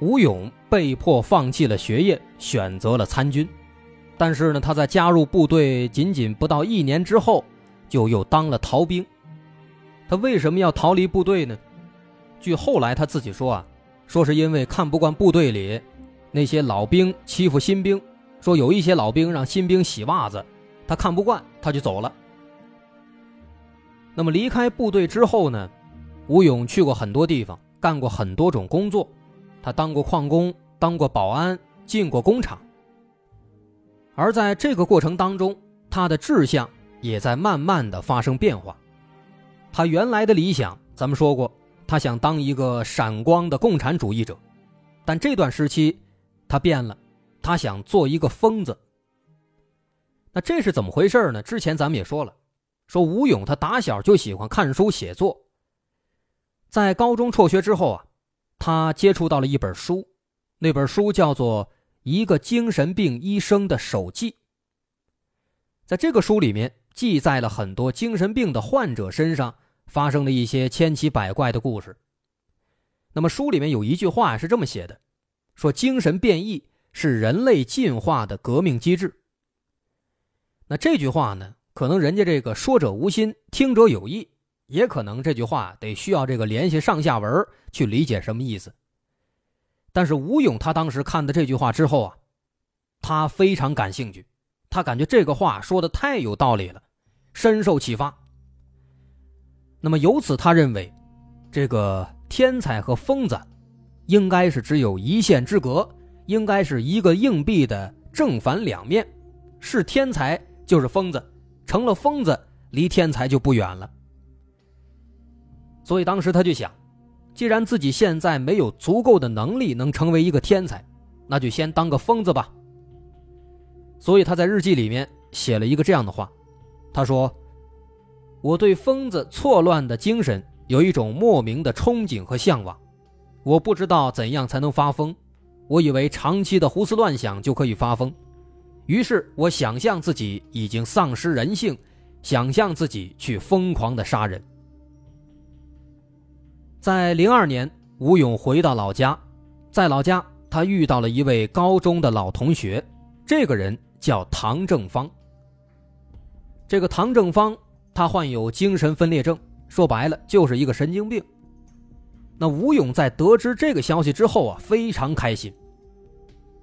吴勇被迫放弃了学业，选择了参军。但是呢，他在加入部队仅仅不到一年之后，就又当了逃兵。他为什么要逃离部队呢？据后来他自己说啊，说是因为看不惯部队里那些老兵欺负新兵，说有一些老兵让新兵洗袜子。他看不惯，他就走了。那么离开部队之后呢？吴勇去过很多地方，干过很多种工作。他当过矿工，当过保安，进过工厂。而在这个过程当中，他的志向也在慢慢的发生变化。他原来的理想，咱们说过，他想当一个闪光的共产主义者。但这段时期，他变了，他想做一个疯子。那这是怎么回事呢？之前咱们也说了，说吴勇他打小就喜欢看书写作。在高中辍学之后啊，他接触到了一本书，那本书叫做《一个精神病医生的手记》。在这个书里面，记载了很多精神病的患者身上发生的一些千奇百怪的故事。那么书里面有一句话是这么写的：说精神变异是人类进化的革命机制。那这句话呢，可能人家这个说者无心，听者有意，也可能这句话得需要这个联系上下文去理解什么意思。但是吴勇他当时看的这句话之后啊，他非常感兴趣，他感觉这个话说的太有道理了，深受启发。那么由此他认为，这个天才和疯子，应该是只有一线之隔，应该是一个硬币的正反两面，是天才。就是疯子，成了疯子，离天才就不远了。所以当时他就想，既然自己现在没有足够的能力能成为一个天才，那就先当个疯子吧。所以他在日记里面写了一个这样的话，他说：“我对疯子错乱的精神有一种莫名的憧憬和向往，我不知道怎样才能发疯，我以为长期的胡思乱想就可以发疯。”于是我想象自己已经丧失人性，想象自己去疯狂的杀人。在零二年，吴勇回到老家，在老家他遇到了一位高中的老同学，这个人叫唐正方。这个唐正方他患有精神分裂症，说白了就是一个神经病。那吴勇在得知这个消息之后啊，非常开心。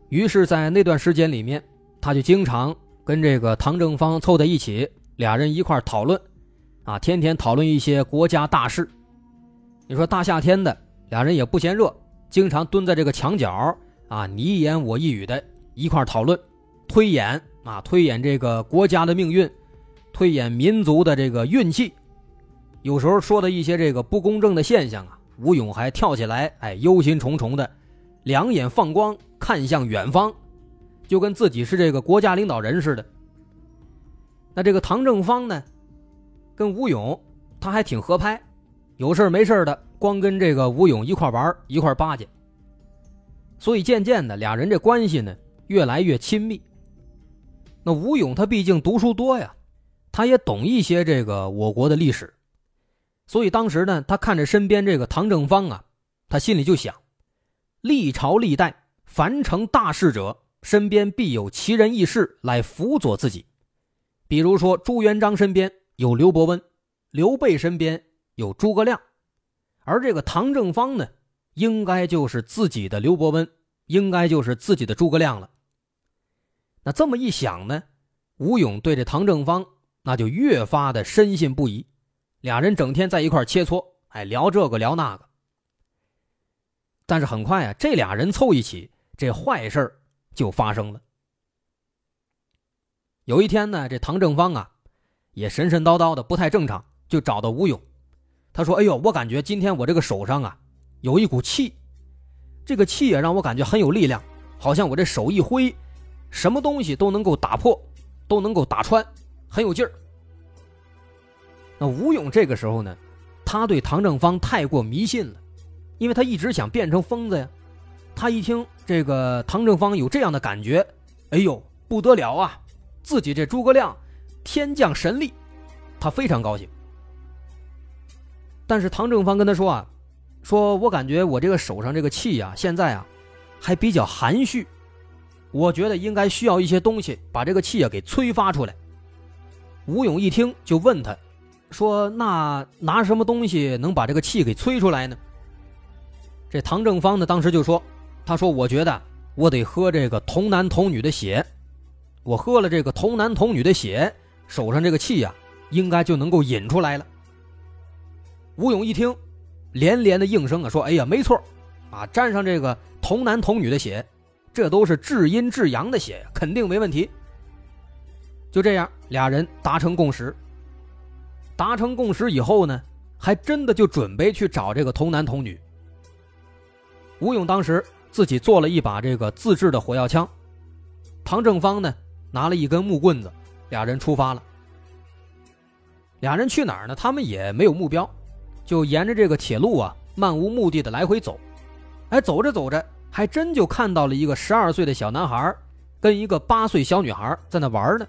于是，在那段时间里面。他就经常跟这个唐正方凑在一起，俩人一块讨论，啊，天天讨论一些国家大事。你说大夏天的，俩人也不嫌热，经常蹲在这个墙角，啊，你一言我一语的，一块讨论，推演啊，推演这个国家的命运，推演民族的这个运气。有时候说的一些这个不公正的现象啊，吴勇还跳起来，哎，忧心忡忡的，两眼放光，看向远方。就跟自己是这个国家领导人似的。那这个唐正方呢，跟吴勇他还挺合拍，有事没事的光跟这个吴勇一块玩一块巴结。所以渐渐的，俩人这关系呢越来越亲密。那吴勇他毕竟读书多呀，他也懂一些这个我国的历史，所以当时呢，他看着身边这个唐正方啊，他心里就想：历朝历代凡成大事者。身边必有奇人异士来辅佐自己，比如说朱元璋身边有刘伯温，刘备身边有诸葛亮，而这个唐正方呢，应该就是自己的刘伯温，应该就是自己的诸葛亮了。那这么一想呢，吴勇对这唐正方那就越发的深信不疑，俩人整天在一块切磋，哎，聊这个聊那个。但是很快啊，这俩人凑一起，这坏事。就发生了。有一天呢，这唐正方啊，也神神叨叨的，不太正常，就找到吴勇。他说：“哎呦，我感觉今天我这个手上啊，有一股气，这个气也，让我感觉很有力量，好像我这手一挥，什么东西都能够打破，都能够打穿，很有劲儿。那吴勇这个时候呢，他对唐正方太过迷信了，因为他一直想变成疯子呀。他一听这个唐正方有这样的感觉，哎呦，不得了啊！自己这诸葛亮天降神力，他非常高兴。但是唐正方跟他说啊。说我感觉我这个手上这个气呀，现在啊，还比较含蓄，我觉得应该需要一些东西把这个气啊给催发出来。吴勇一听就问他，说那拿什么东西能把这个气给催出来呢？这唐正方呢，当时就说，他说我觉得我得喝这个童男童女的血，我喝了这个童男童女的血，手上这个气呀，应该就能够引出来了。吴勇一听。连连的应声啊，说：“哎呀，没错，啊，沾上这个童男童女的血，这都是至阴至阳的血，肯定没问题。”就这样，俩人达成共识。达成共识以后呢，还真的就准备去找这个童男童女。吴勇当时自己做了一把这个自制的火药枪，唐正方呢拿了一根木棍子，俩人出发了。俩人去哪儿呢？他们也没有目标。就沿着这个铁路啊，漫无目的的来回走，哎，走着走着，还真就看到了一个十二岁的小男孩，跟一个八岁小女孩在那玩呢。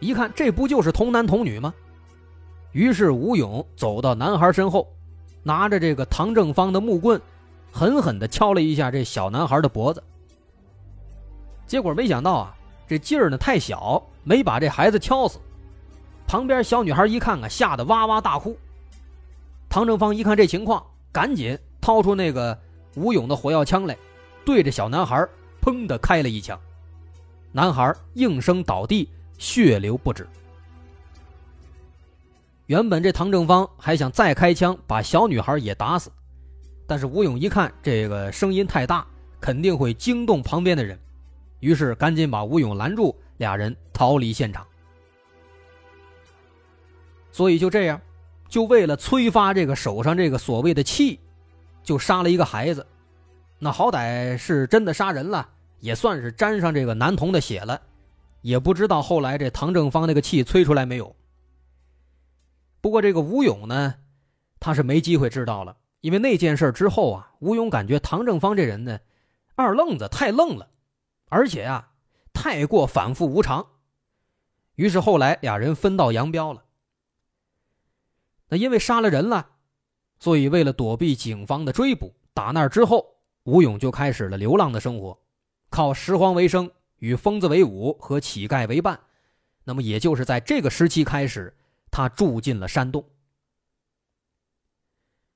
一看，这不就是童男童女吗？于是吴勇走到男孩身后，拿着这个唐正方的木棍，狠狠地敲了一下这小男孩的脖子。结果没想到啊，这劲儿呢太小，没把这孩子敲死。旁边小女孩一看啊，吓得哇哇大哭。唐正方一看这情况，赶紧掏出那个吴勇的火药枪来，对着小男孩砰的开了一枪，男孩应声倒地，血流不止。原本这唐正方还想再开枪把小女孩也打死，但是吴勇一看这个声音太大，肯定会惊动旁边的人，于是赶紧把吴勇拦住，俩人逃离现场。所以就这样。就为了催发这个手上这个所谓的气，就杀了一个孩子，那好歹是真的杀人了，也算是沾上这个男童的血了，也不知道后来这唐正方那个气催出来没有。不过这个吴勇呢，他是没机会知道了，因为那件事之后啊，吴勇感觉唐正方这人呢，二愣子太愣了，而且啊，太过反复无常，于是后来俩人分道扬镳了。因为杀了人了，所以为了躲避警方的追捕，打那之后，吴勇就开始了流浪的生活，靠拾荒为生，与疯子为伍，和乞丐为伴。那么，也就是在这个时期开始，他住进了山洞。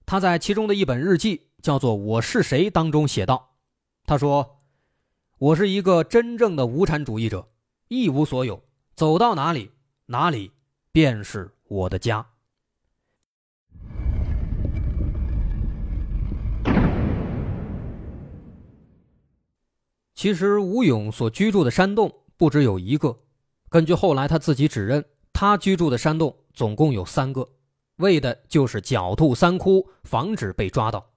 他在其中的一本日记叫做《我是谁》当中写道：“他说，我是一个真正的无产主义者，一无所有，走到哪里，哪里便是我的家。”其实吴勇所居住的山洞不只有一个，根据后来他自己指认，他居住的山洞总共有三个，为的就是狡兔三窟，防止被抓到。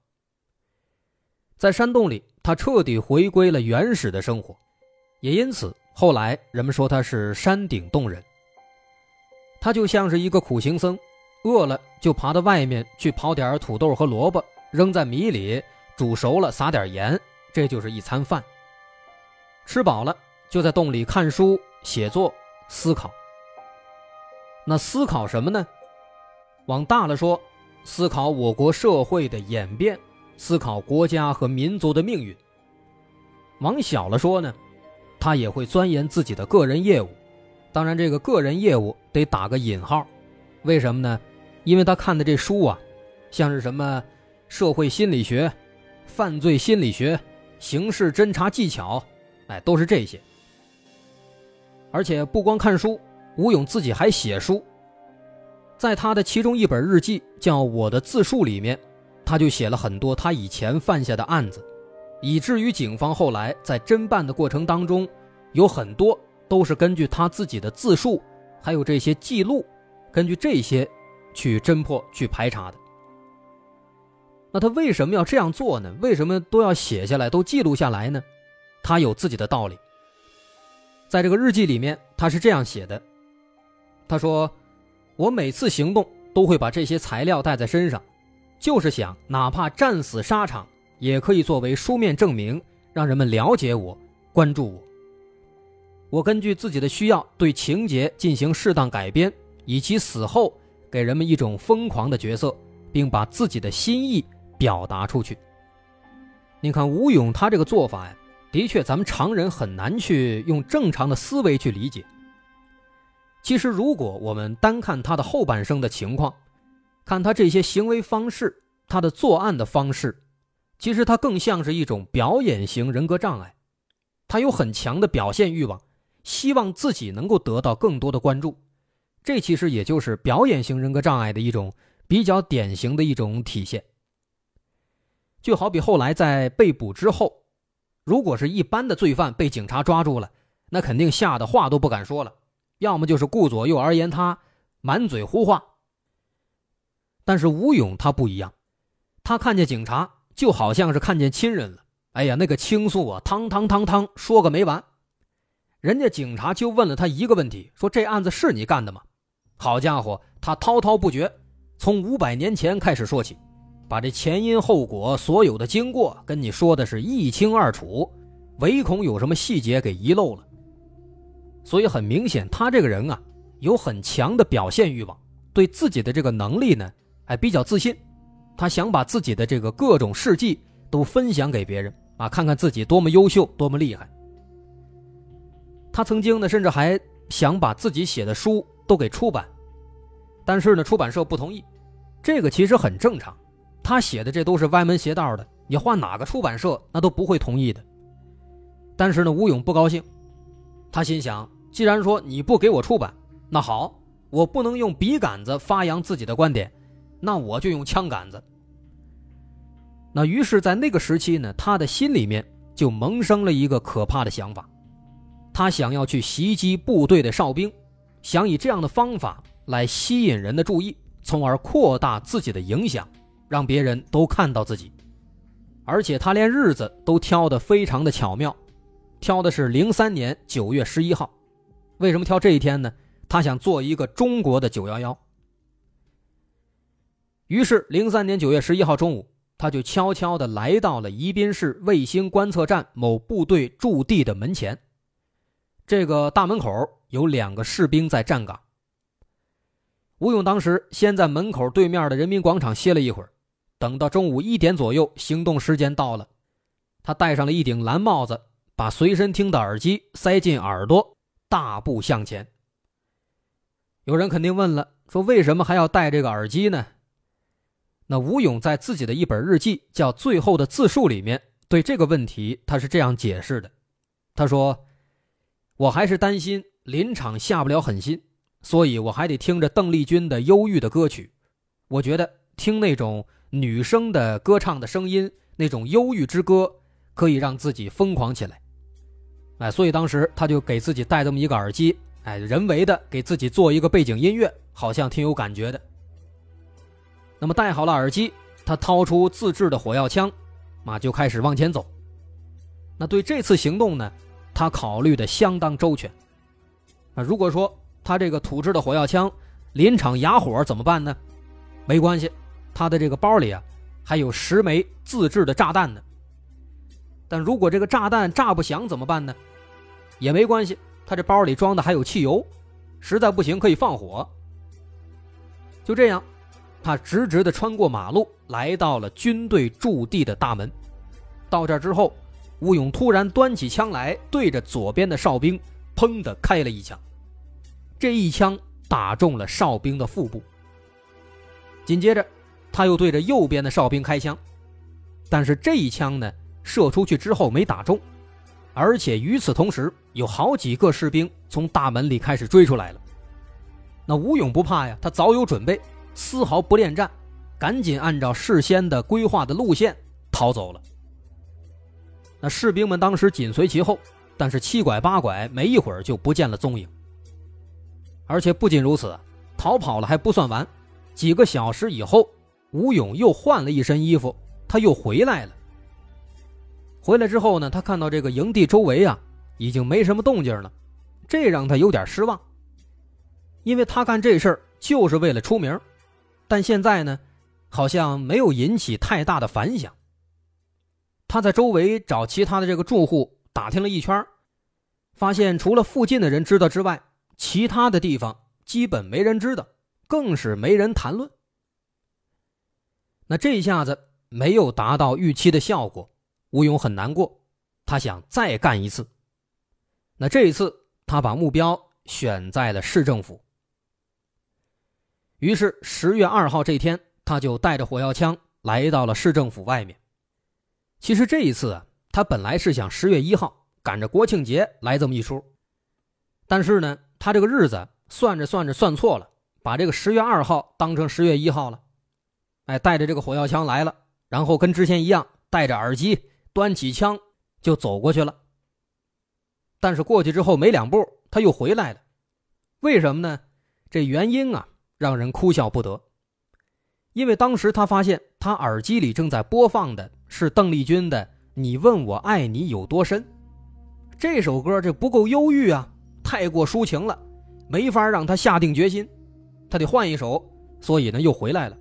在山洞里，他彻底回归了原始的生活，也因此后来人们说他是山顶洞人。他就像是一个苦行僧，饿了就爬到外面去刨点土豆和萝卜，扔在米里煮熟了，撒点盐，这就是一餐饭。吃饱了，就在洞里看书、写作、思考。那思考什么呢？往大了说，思考我国社会的演变，思考国家和民族的命运。往小了说呢，他也会钻研自己的个人业务。当然，这个个人业务得打个引号，为什么呢？因为他看的这书啊，像是什么社会心理学、犯罪心理学、刑事侦查技巧。哎，都是这些。而且不光看书，吴勇自己还写书。在他的其中一本日记叫《我的自述》里面，他就写了很多他以前犯下的案子，以至于警方后来在侦办的过程当中，有很多都是根据他自己的自述，还有这些记录，根据这些去侦破、去排查的。那他为什么要这样做呢？为什么都要写下来，都记录下来呢？他有自己的道理。在这个日记里面，他是这样写的：“他说，我每次行动都会把这些材料带在身上，就是想哪怕战死沙场，也可以作为书面证明，让人们了解我，关注我。我根据自己的需要，对情节进行适当改编，以其死后给人们一种疯狂的角色，并把自己的心意。”表达出去。你看吴勇他这个做法呀，的确咱们常人很难去用正常的思维去理解。其实，如果我们单看他的后半生的情况，看他这些行为方式，他的作案的方式，其实他更像是一种表演型人格障碍。他有很强的表现欲望，希望自己能够得到更多的关注。这其实也就是表演型人格障碍的一种比较典型的一种体现。就好比后来在被捕之后，如果是一般的罪犯被警察抓住了，那肯定吓得话都不敢说了，要么就是顾左右而言他，满嘴胡话。但是吴勇他不一样，他看见警察就好像是看见亲人了，哎呀，那个倾诉啊，汤汤汤汤说个没完。人家警察就问了他一个问题，说这案子是你干的吗？好家伙，他滔滔不绝，从五百年前开始说起。把这前因后果所有的经过跟你说的是一清二楚，唯恐有什么细节给遗漏了。所以很明显，他这个人啊，有很强的表现欲望，对自己的这个能力呢，还比较自信。他想把自己的这个各种事迹都分享给别人啊，看看自己多么优秀，多么厉害。他曾经呢，甚至还想把自己写的书都给出版，但是呢，出版社不同意。这个其实很正常。他写的这都是歪门邪道的，你换哪个出版社那都不会同意的。但是呢，吴勇不高兴，他心想：既然说你不给我出版，那好，我不能用笔杆子发扬自己的观点，那我就用枪杆子。那于是，在那个时期呢，他的心里面就萌生了一个可怕的想法，他想要去袭击部队的哨兵，想以这样的方法来吸引人的注意，从而扩大自己的影响。让别人都看到自己，而且他连日子都挑得非常的巧妙，挑的是零三年九月十一号。为什么挑这一天呢？他想做一个中国的九幺幺。于是零三年九月十一号中午，他就悄悄地来到了宜宾市卫星观测站某部队驻地的门前。这个大门口有两个士兵在站岗。吴勇当时先在门口对面的人民广场歇了一会儿。等到中午一点左右，行动时间到了，他戴上了一顶蓝帽子，把随身听的耳机塞进耳朵，大步向前。有人肯定问了，说为什么还要戴这个耳机呢？那吴勇在自己的一本日记叫《最后的自述》里面，对这个问题他是这样解释的：他说，我还是担心临场下不了狠心，所以我还得听着邓丽君的忧郁的歌曲，我觉得听那种。女生的歌唱的声音，那种忧郁之歌，可以让自己疯狂起来。哎，所以当时他就给自己戴这么一个耳机，哎，人为的给自己做一个背景音乐，好像挺有感觉的。那么戴好了耳机，他掏出自制的火药枪，啊，就开始往前走。那对这次行动呢，他考虑的相当周全。啊，如果说他这个土制的火药枪临场哑火怎么办呢？没关系。他的这个包里啊，还有十枚自制的炸弹呢。但如果这个炸弹炸不响怎么办呢？也没关系，他这包里装的还有汽油，实在不行可以放火。就这样，他直直的穿过马路，来到了军队驻地的大门。到这之后，吴勇突然端起枪来，对着左边的哨兵，砰的开了一枪。这一枪打中了哨兵的腹部。紧接着。他又对着右边的哨兵开枪，但是这一枪呢，射出去之后没打中，而且与此同时，有好几个士兵从大门里开始追出来了。那吴勇不怕呀，他早有准备，丝毫不恋战，赶紧按照事先的规划的路线逃走了。那士兵们当时紧随其后，但是七拐八拐，没一会儿就不见了踪影。而且不仅如此，逃跑了还不算完，几个小时以后。吴勇又换了一身衣服，他又回来了。回来之后呢，他看到这个营地周围啊，已经没什么动静了，这让他有点失望。因为他干这事儿就是为了出名，但现在呢，好像没有引起太大的反响。他在周围找其他的这个住户打听了一圈，发现除了附近的人知道之外，其他的地方基本没人知道，更是没人谈论。那这一下子没有达到预期的效果，吴勇很难过，他想再干一次。那这一次，他把目标选在了市政府。于是十月二号这天，他就带着火药枪来到了市政府外面。其实这一次啊，他本来是想十月一号赶着国庆节来这么一出，但是呢，他这个日子算着算着算错了，把这个十月二号当成十月一号了。哎，带着这个火药枪来了，然后跟之前一样，戴着耳机，端起枪就走过去了。但是过去之后没两步，他又回来了。为什么呢？这原因啊，让人哭笑不得。因为当时他发现，他耳机里正在播放的是邓丽君的《你问我爱你有多深》这首歌，这不够忧郁啊，太过抒情了，没法让他下定决心，他得换一首，所以呢，又回来了。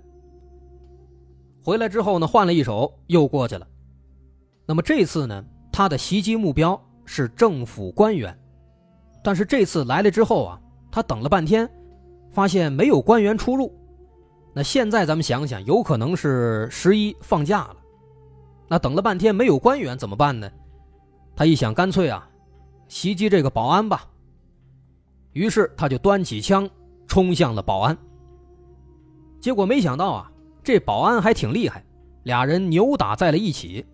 回来之后呢，换了一手又过去了。那么这次呢，他的袭击目标是政府官员，但是这次来了之后啊，他等了半天，发现没有官员出入。那现在咱们想想，有可能是十一放假了。那等了半天没有官员怎么办呢？他一想，干脆啊，袭击这个保安吧。于是他就端起枪冲向了保安。结果没想到啊。这保安还挺厉害，俩人扭打在了一起。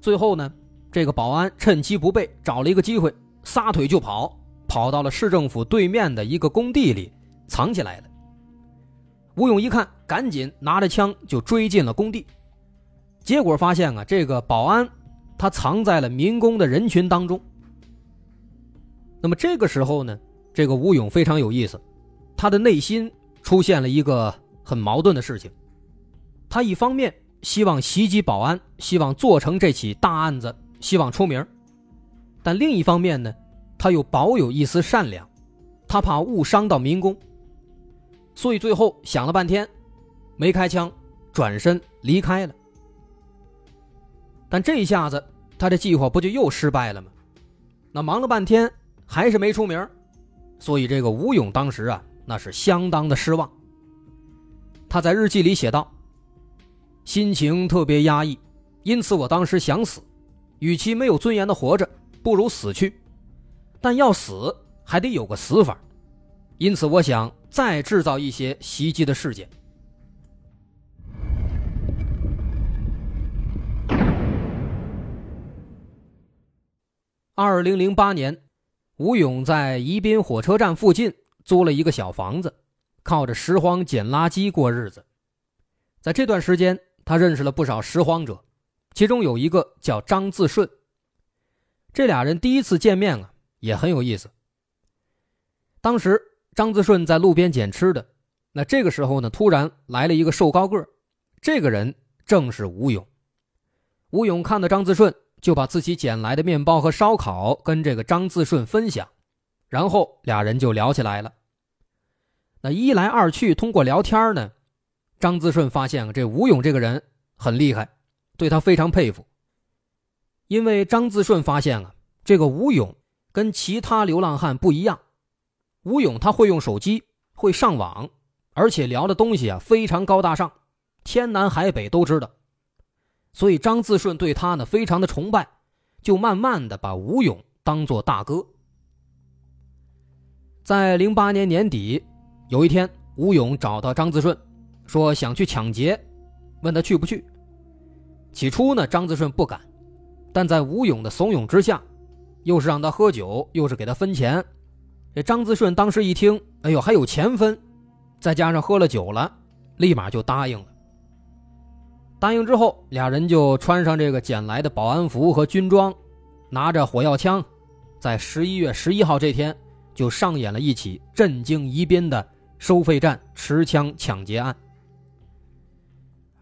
最后呢，这个保安趁其不备，找了一个机会撒腿就跑，跑到了市政府对面的一个工地里藏起来了。吴勇一看，赶紧拿着枪就追进了工地。结果发现啊，这个保安他藏在了民工的人群当中。那么这个时候呢，这个吴勇非常有意思，他的内心出现了一个很矛盾的事情。他一方面希望袭击保安，希望做成这起大案子，希望出名；但另一方面呢，他又保有一丝善良，他怕误伤到民工，所以最后想了半天，没开枪，转身离开了。但这一下子，他的计划不就又失败了吗？那忙了半天还是没出名，所以这个吴勇当时啊，那是相当的失望。他在日记里写道。心情特别压抑，因此我当时想死，与其没有尊严的活着，不如死去。但要死还得有个死法，因此我想再制造一些袭击的事件。二零零八年，吴勇在宜宾火车站附近租了一个小房子，靠着拾荒捡垃圾过日子。在这段时间。他认识了不少拾荒者，其中有一个叫张自顺。这俩人第一次见面啊，也很有意思。当时张自顺在路边捡吃的，那这个时候呢，突然来了一个瘦高个这个人正是吴勇。吴勇看到张自顺，就把自己捡来的面包和烧烤跟这个张自顺分享，然后俩人就聊起来了。那一来二去，通过聊天呢。张自顺发现这吴勇这个人很厉害，对他非常佩服。因为张自顺发现啊，这个吴勇跟其他流浪汉不一样，吴勇他会用手机，会上网，而且聊的东西啊非常高大上，天南海北都知道。所以张自顺对他呢非常的崇拜，就慢慢的把吴勇当做大哥。在零八年年底，有一天，吴勇找到张自顺。说想去抢劫，问他去不去。起初呢，张自顺不敢，但在吴勇的怂恿之下，又是让他喝酒，又是给他分钱。这张自顺当时一听，哎呦，还有钱分，再加上喝了酒了，立马就答应了。答应之后，俩人就穿上这个捡来的保安服和军装，拿着火药枪，在十一月十一号这天，就上演了一起震惊宜宾的收费站持枪抢劫案。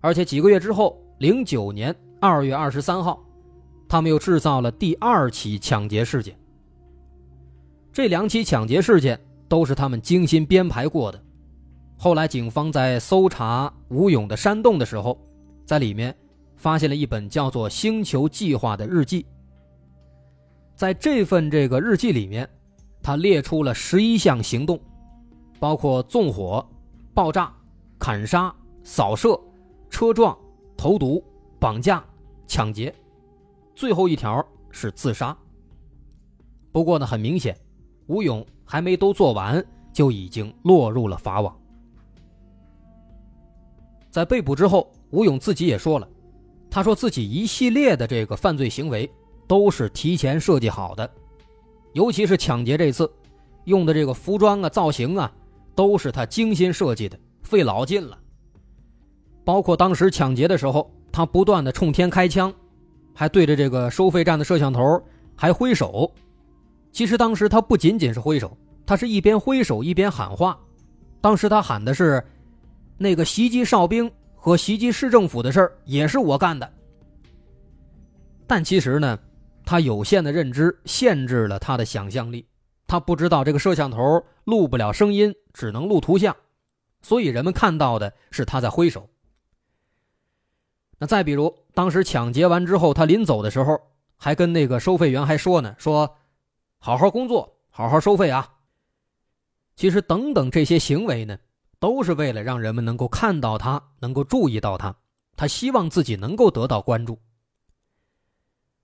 而且几个月之后，零九年二月二十三号，他们又制造了第二起抢劫事件。这两起抢劫事件都是他们精心编排过的。后来，警方在搜查吴勇的山洞的时候，在里面发现了一本叫做《星球计划》的日记。在这份这个日记里面，他列出了十一项行动，包括纵火、爆炸、砍杀、扫射、车撞、投毒、绑架、抢劫，最后一条是自杀。不过呢，很明显，吴勇还没都做完，就已经落入了法网。在被捕之后，吴勇自己也说了，他说自己一系列的这个犯罪行为都是提前设计好的，尤其是抢劫这次用的这个服装啊、造型啊，都是他精心设计的，费老劲了。包括当时抢劫的时候，他不断的冲天开枪，还对着这个收费站的摄像头还挥手。其实当时他不仅仅是挥手，他是一边挥手一边喊话。当时他喊的是。那个袭击哨兵和袭击市政府的事儿也是我干的，但其实呢，他有限的认知限制了他的想象力，他不知道这个摄像头录不了声音，只能录图像，所以人们看到的是他在挥手。那再比如，当时抢劫完之后，他临走的时候还跟那个收费员还说呢，说好好工作，好好收费啊。其实等等这些行为呢。都是为了让人们能够看到他，能够注意到他，他希望自己能够得到关注。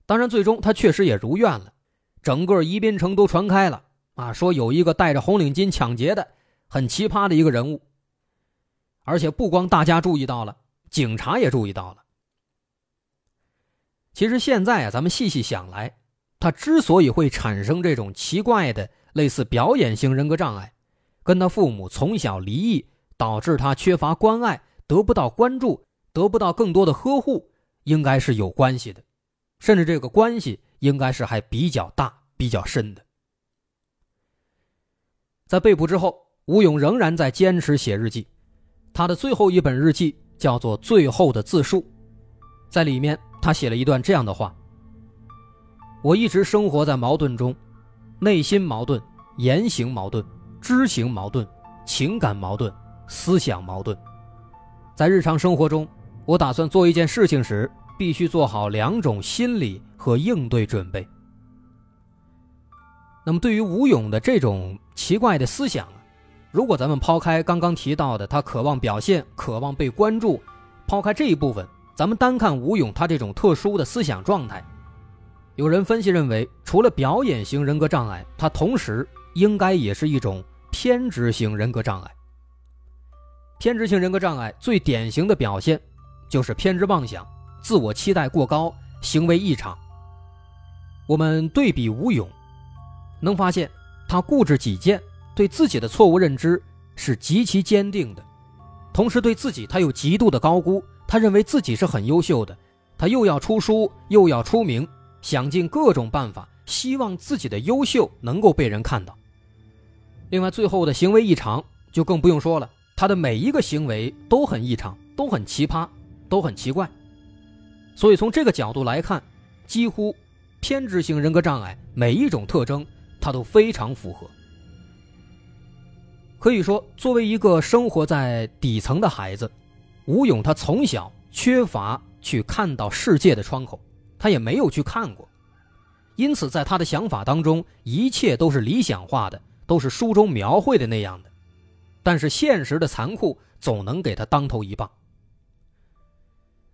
当然，最终他确实也如愿了，整个宜宾城都传开了啊，说有一个戴着红领巾抢劫的很奇葩的一个人物。而且不光大家注意到了，警察也注意到了。其实现在啊，咱们细细想来，他之所以会产生这种奇怪的类似表演型人格障碍。跟他父母从小离异，导致他缺乏关爱，得不到关注，得不到更多的呵护，应该是有关系的，甚至这个关系应该是还比较大、比较深的。在被捕之后，吴勇仍然在坚持写日记，他的最后一本日记叫做《最后的自述》，在里面他写了一段这样的话：“我一直生活在矛盾中，内心矛盾，言行矛盾。”知行矛盾、情感矛盾、思想矛盾，在日常生活中，我打算做一件事情时，必须做好两种心理和应对准备。那么，对于吴勇的这种奇怪的思想，如果咱们抛开刚刚提到的他渴望表现、渴望被关注，抛开这一部分，咱们单看吴勇他这种特殊的思想状态，有人分析认为，除了表演型人格障碍，他同时应该也是一种。偏执型人格障碍。偏执型人格障碍最典型的表现就是偏执妄想、自我期待过高、行为异常。我们对比吴勇，能发现他固执己见，对自己的错误认知是极其坚定的，同时对自己他有极度的高估，他认为自己是很优秀的，他又要出书又要出名，想尽各种办法，希望自己的优秀能够被人看到。另外，最后的行为异常就更不用说了，他的每一个行为都很异常，都很奇葩，都很奇怪。所以从这个角度来看，几乎偏执型人格障碍每一种特征他都非常符合。可以说，作为一个生活在底层的孩子，吴勇他从小缺乏去看到世界的窗口，他也没有去看过，因此在他的想法当中，一切都是理想化的。都是书中描绘的那样的，但是现实的残酷总能给他当头一棒。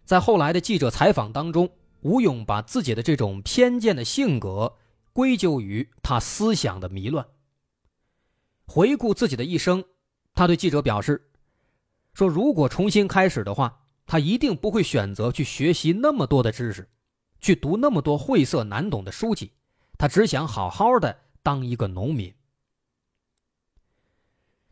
在后来的记者采访当中，吴勇把自己的这种偏见的性格归咎于他思想的迷乱。回顾自己的一生，他对记者表示：“说如果重新开始的话，他一定不会选择去学习那么多的知识，去读那么多晦涩难懂的书籍，他只想好好的当一个农民。”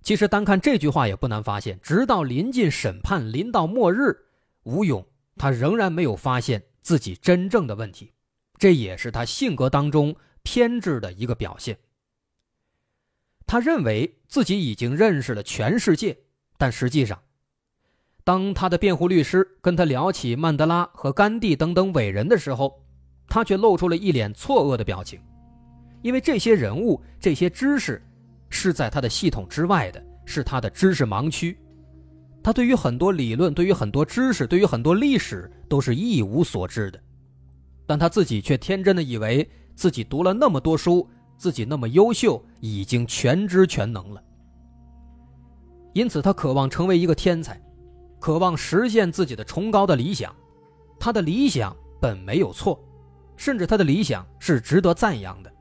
其实单看这句话也不难发现，直到临近审判、临到末日，吴勇他仍然没有发现自己真正的问题，这也是他性格当中偏执的一个表现。他认为自己已经认识了全世界，但实际上，当他的辩护律师跟他聊起曼德拉和甘地等等伟人的时候，他却露出了一脸错愕的表情，因为这些人物、这些知识是在他的系统之外的，是他的知识盲区。他对于很多理论、对于很多知识、对于很多历史都是一无所知的，但他自己却天真的以为自己读了那么多书，自己那么优秀，已经全知全能了。因此，他渴望成为一个天才，渴望实现自己的崇高的理想。他的理想本没有错，甚至他的理想是值得赞扬的。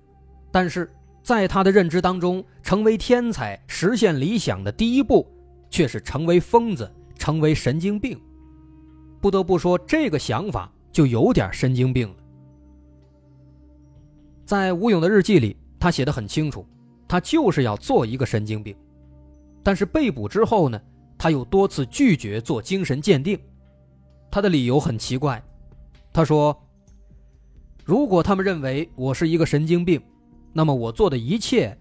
但是在他的认知当中，成为天才、实现理想的第一步。却是成为疯子，成为神经病。不得不说，这个想法就有点神经病了。在吴勇的日记里，他写的很清楚，他就是要做一个神经病。但是被捕之后呢，他又多次拒绝做精神鉴定。他的理由很奇怪，他说：“如果他们认为我是一个神经病，那么我做的一切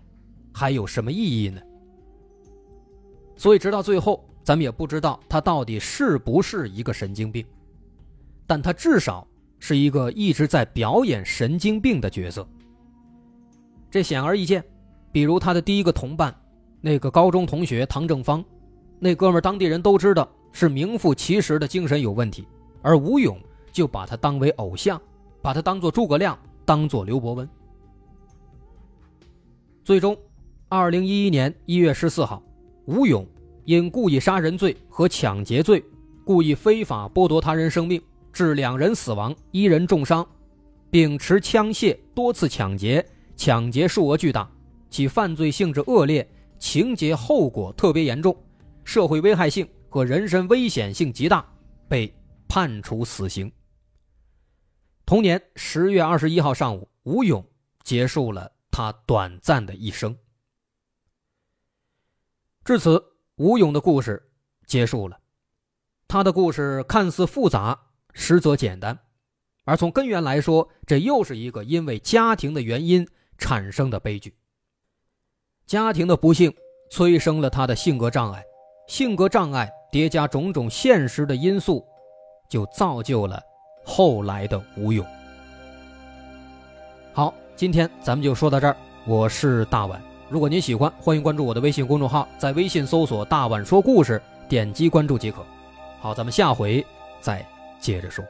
还有什么意义呢？”所以，直到最后，咱们也不知道他到底是不是一个神经病，但他至少是一个一直在表演神经病的角色。这显而易见，比如他的第一个同伴，那个高中同学唐正方，那哥们当地人都知道是名副其实的精神有问题，而吴勇就把他当为偶像，把他当做诸葛亮，当做刘伯温。最终，二零一一年一月十四号。吴勇因故意杀人罪和抢劫罪，故意非法剥夺他人生命，致两人死亡、一人重伤，并持枪械多次抢劫，抢劫数额巨大，其犯罪性质恶劣，情节后果特别严重，社会危害性和人身危险性极大，被判处死刑。同年十月二十一号上午，吴勇结束了他短暂的一生。至此，吴勇的故事结束了。他的故事看似复杂，实则简单。而从根源来说，这又是一个因为家庭的原因产生的悲剧。家庭的不幸催生了他的性格障碍，性格障碍叠加种种现实的因素，就造就了后来的吴勇。好，今天咱们就说到这儿。我是大碗。如果您喜欢，欢迎关注我的微信公众号，在微信搜索“大碗说故事”，点击关注即可。好，咱们下回再接着说。